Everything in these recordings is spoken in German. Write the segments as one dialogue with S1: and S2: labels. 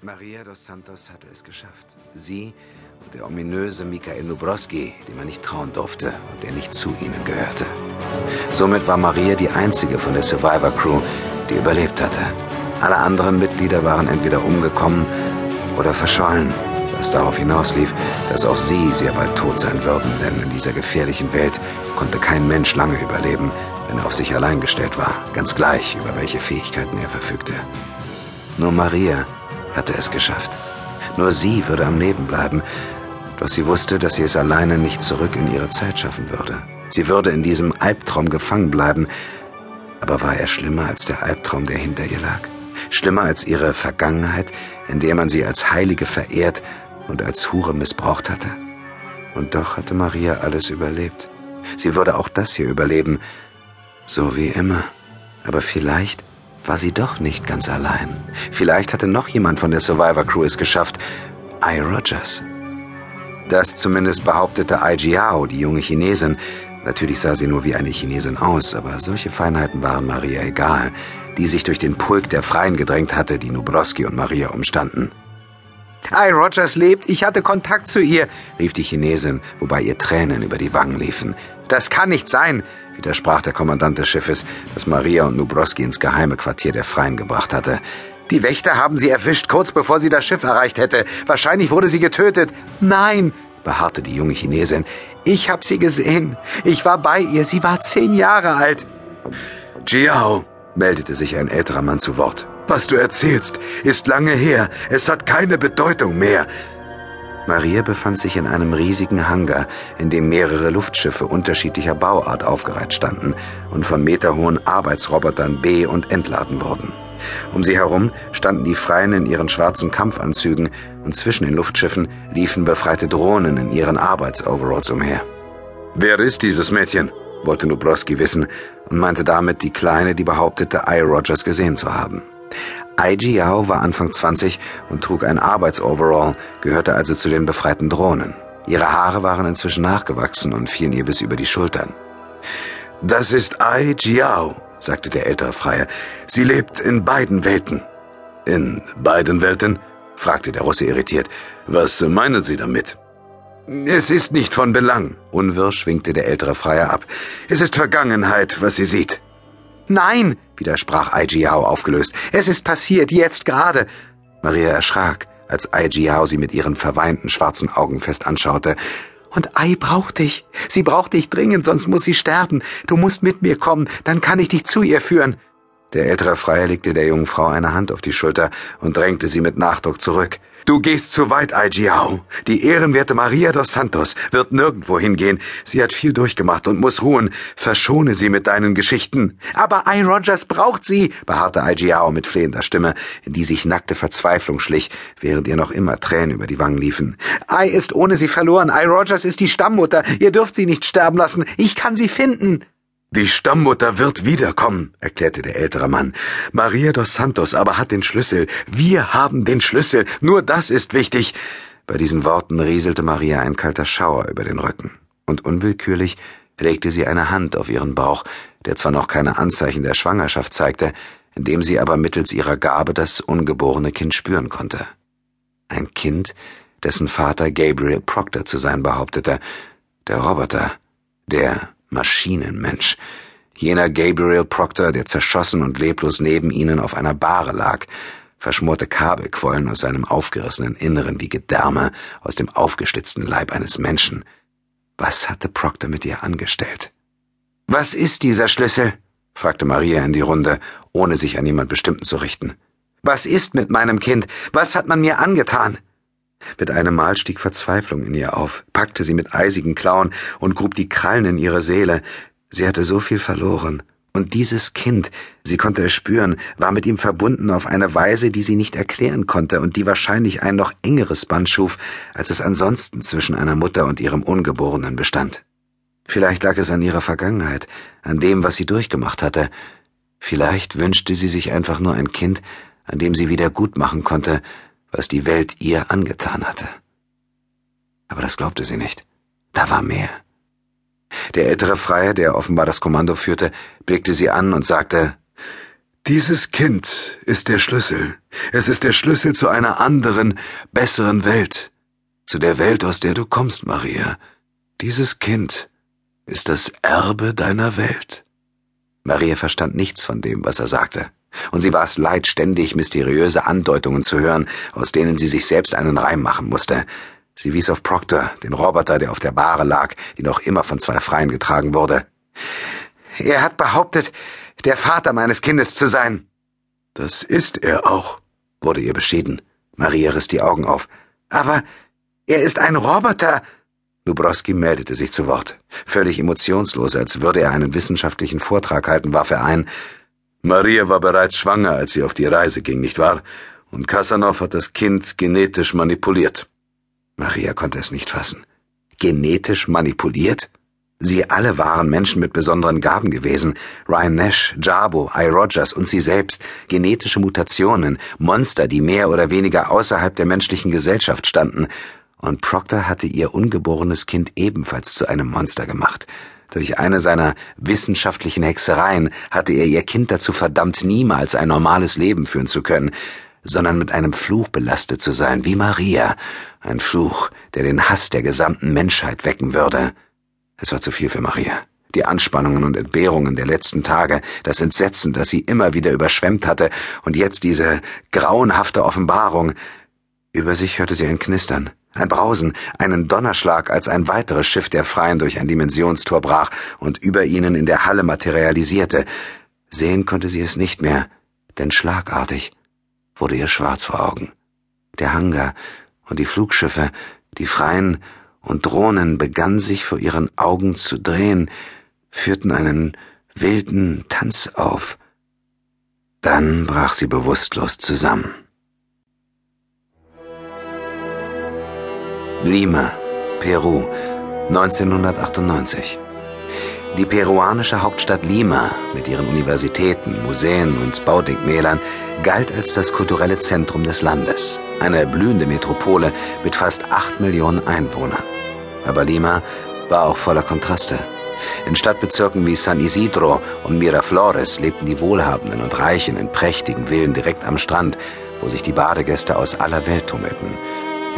S1: Maria dos Santos hatte es geschafft. Sie und der ominöse Michael Nubrowski, dem man nicht trauen durfte und der nicht zu ihnen gehörte. Somit war Maria die einzige von der Survivor Crew, die überlebt hatte. Alle anderen Mitglieder waren entweder umgekommen oder verschollen, was darauf hinauslief, dass auch sie sehr bald tot sein würden, denn in dieser gefährlichen Welt konnte kein Mensch lange überleben, wenn er auf sich allein gestellt war, ganz gleich, über welche Fähigkeiten er verfügte. Nur Maria hatte es geschafft. Nur sie würde am Leben bleiben, doch sie wusste, dass sie es alleine nicht zurück in ihre Zeit schaffen würde. Sie würde in diesem Albtraum gefangen bleiben, aber war er schlimmer als der Albtraum, der hinter ihr lag? Schlimmer als ihre Vergangenheit, in der man sie als Heilige verehrt und als Hure missbraucht hatte? Und doch hatte Maria alles überlebt. Sie würde auch das hier überleben, so wie immer. Aber vielleicht war sie doch nicht ganz allein. Vielleicht hatte noch jemand von der Survivor Crew es geschafft. I. Rogers. Das zumindest behauptete Ai Jiao, die junge Chinesin. Natürlich sah sie nur wie eine Chinesin aus, aber solche Feinheiten waren Maria egal, die sich durch den Pulk der Freien gedrängt hatte, die Nubrowski und Maria umstanden. Ai Rogers lebt, ich hatte Kontakt zu ihr, rief die Chinesin, wobei ihr Tränen über die Wangen liefen. Das kann nicht sein widersprach der Kommandant des Schiffes, das Maria und Nubrowski ins geheime Quartier der Freien gebracht hatte. Die Wächter haben sie erwischt, kurz bevor sie das Schiff erreicht hätte. Wahrscheinlich wurde sie getötet. Nein, beharrte die junge Chinesin. Ich hab sie gesehen. Ich war bei ihr. Sie war zehn Jahre alt.
S2: Jiao, meldete sich ein älterer Mann zu Wort. Was du erzählst, ist lange her. Es hat keine Bedeutung mehr.
S1: Maria befand sich in einem riesigen Hangar, in dem mehrere Luftschiffe unterschiedlicher Bauart aufgereiht standen und von meterhohen Arbeitsrobotern be- und entladen wurden. Um sie herum standen die Freien in ihren schwarzen Kampfanzügen und zwischen den Luftschiffen liefen befreite Drohnen in ihren Arbeitsoveralls umher.
S2: Wer ist dieses Mädchen? wollte Nubrowski wissen und meinte damit die Kleine, die behauptete, I. Rogers gesehen zu haben.
S1: Ai Jiao war Anfang 20 und trug ein Arbeitsoverall, gehörte also zu den befreiten Drohnen. Ihre Haare waren inzwischen nachgewachsen und fielen ihr bis über die Schultern.
S2: Das ist Ai Jiao, sagte der ältere Freier. Sie lebt in beiden Welten.
S3: In beiden Welten? fragte der Russe irritiert. Was meinen Sie damit?
S2: Es ist nicht von Belang, unwirsch winkte der ältere Freier ab. Es ist Vergangenheit, was sie sieht.
S1: Nein, widersprach Aijiao aufgelöst. Es ist passiert, jetzt gerade. Maria erschrak, als Aijiao sie mit ihren verweinten schwarzen Augen fest anschaute. Und Ai braucht dich. Sie braucht dich dringend, sonst muss sie sterben. Du musst mit mir kommen, dann kann ich dich zu ihr führen. Der ältere Freier legte der jungen Frau eine Hand auf die Schulter und drängte sie mit Nachdruck zurück.
S2: Du gehst zu weit, Aijiao. Die ehrenwerte Maria dos Santos wird nirgendwo hingehen. Sie hat viel durchgemacht und muss ruhen. Verschone sie mit deinen Geschichten.
S1: Aber I. Rogers braucht sie, beharrte Aijiao mit flehender Stimme, in die sich nackte Verzweiflung schlich, während ihr noch immer Tränen über die Wangen liefen. I ist ohne sie verloren. I. Rogers ist die Stammmutter. Ihr dürft sie nicht sterben lassen. Ich kann sie finden.
S2: Die Stammmutter wird wiederkommen, erklärte der ältere Mann. Maria dos Santos aber hat den Schlüssel. Wir haben den Schlüssel. Nur das ist wichtig.
S1: Bei diesen Worten rieselte Maria ein kalter Schauer über den Rücken. Und unwillkürlich legte sie eine Hand auf ihren Bauch, der zwar noch keine Anzeichen der Schwangerschaft zeigte, indem sie aber mittels ihrer Gabe das ungeborene Kind spüren konnte. Ein Kind, dessen Vater Gabriel Proctor zu sein behauptete, der Roboter, der Maschinenmensch. Jener Gabriel Proctor, der zerschossen und leblos neben ihnen auf einer Bahre lag. Verschmorte Kabel quollen aus seinem aufgerissenen Inneren wie Gedärme aus dem aufgeschlitzten Leib eines Menschen. Was hatte Proctor mit ihr angestellt? Was ist dieser Schlüssel? fragte Maria in die Runde, ohne sich an jemand Bestimmten zu richten. Was ist mit meinem Kind? Was hat man mir angetan? Mit einem Mal stieg Verzweiflung in ihr auf, packte sie mit eisigen Klauen und grub die Krallen in ihre Seele. Sie hatte so viel verloren. Und dieses Kind, sie konnte es spüren, war mit ihm verbunden auf eine Weise, die sie nicht erklären konnte und die wahrscheinlich ein noch engeres Band schuf, als es ansonsten zwischen einer Mutter und ihrem Ungeborenen bestand. Vielleicht lag es an ihrer Vergangenheit, an dem, was sie durchgemacht hatte. Vielleicht wünschte sie sich einfach nur ein Kind, an dem sie wieder gut machen konnte, was die Welt ihr angetan hatte. Aber das glaubte sie nicht. Da war mehr. Der ältere Freier, der offenbar das Kommando führte, blickte sie an und sagte
S2: Dieses Kind ist der Schlüssel. Es ist der Schlüssel zu einer anderen, besseren Welt. Zu der Welt, aus der du kommst, Maria. Dieses Kind ist das Erbe deiner Welt.
S1: Maria verstand nichts von dem, was er sagte. Und sie war es leid, ständig mysteriöse Andeutungen zu hören, aus denen sie sich selbst einen Reim machen musste. Sie wies auf Proctor, den Roboter, der auf der Bahre lag, die noch immer von zwei Freien getragen wurde. Er hat behauptet, der Vater meines Kindes zu sein.
S2: Das ist er auch, wurde ihr beschieden.
S1: Maria riss die Augen auf.
S4: Aber er ist ein Roboter.
S1: Lubrowski meldete sich zu Wort. Völlig emotionslos, als würde er einen wissenschaftlichen Vortrag halten, warf er ein.
S3: Maria war bereits schwanger, als sie auf die Reise ging, nicht wahr? Und Kasanov hat das Kind genetisch manipuliert.
S1: Maria konnte es nicht fassen. Genetisch manipuliert? Sie alle waren Menschen mit besonderen Gaben gewesen. Ryan Nash, Jarbo, I. Rogers und sie selbst. Genetische Mutationen, Monster, die mehr oder weniger außerhalb der menschlichen Gesellschaft standen. Und Proctor hatte ihr ungeborenes Kind ebenfalls zu einem Monster gemacht. Durch eine seiner wissenschaftlichen Hexereien hatte er ihr Kind dazu verdammt, niemals ein normales Leben führen zu können, sondern mit einem Fluch belastet zu sein, wie Maria. Ein Fluch, der den Hass der gesamten Menschheit wecken würde. Es war zu viel für Maria. Die Anspannungen und Entbehrungen der letzten Tage, das Entsetzen, das sie immer wieder überschwemmt hatte, und jetzt diese grauenhafte Offenbarung. Über sich hörte sie ein Knistern, ein Brausen, einen Donnerschlag, als ein weiteres Schiff der Freien durch ein Dimensionstor brach und über ihnen in der Halle materialisierte. Sehen konnte sie es nicht mehr, denn schlagartig wurde ihr schwarz vor Augen. Der Hangar und die Flugschiffe, die Freien und Drohnen begannen sich vor ihren Augen zu drehen, führten einen wilden Tanz auf. Dann brach sie bewusstlos zusammen. Lima, Peru, 1998. Die peruanische Hauptstadt Lima mit ihren Universitäten, Museen und Baudenkmälern galt als das kulturelle Zentrum des Landes, eine blühende Metropole mit fast acht Millionen Einwohnern. Aber Lima war auch voller Kontraste. In Stadtbezirken wie San Isidro und Miraflores lebten die Wohlhabenden und Reichen in prächtigen Villen direkt am Strand, wo sich die Badegäste aus aller Welt tummelten.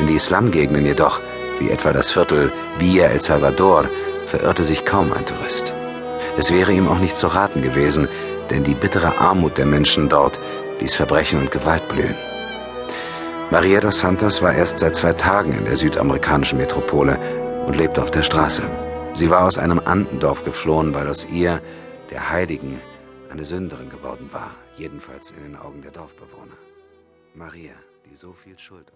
S1: In die Slumgegenden jedoch, wie etwa das Viertel Villa El Salvador, verirrte sich kaum ein Tourist. Es wäre ihm auch nicht zu raten gewesen, denn die bittere Armut der Menschen dort ließ Verbrechen und Gewalt blühen. Maria dos Santos war erst seit zwei Tagen in der südamerikanischen Metropole und lebte auf der Straße. Sie war aus einem Andendorf geflohen, weil aus ihr, der Heiligen, eine Sünderin geworden war, jedenfalls in den Augen der Dorfbewohner. Maria, die so viel Schuld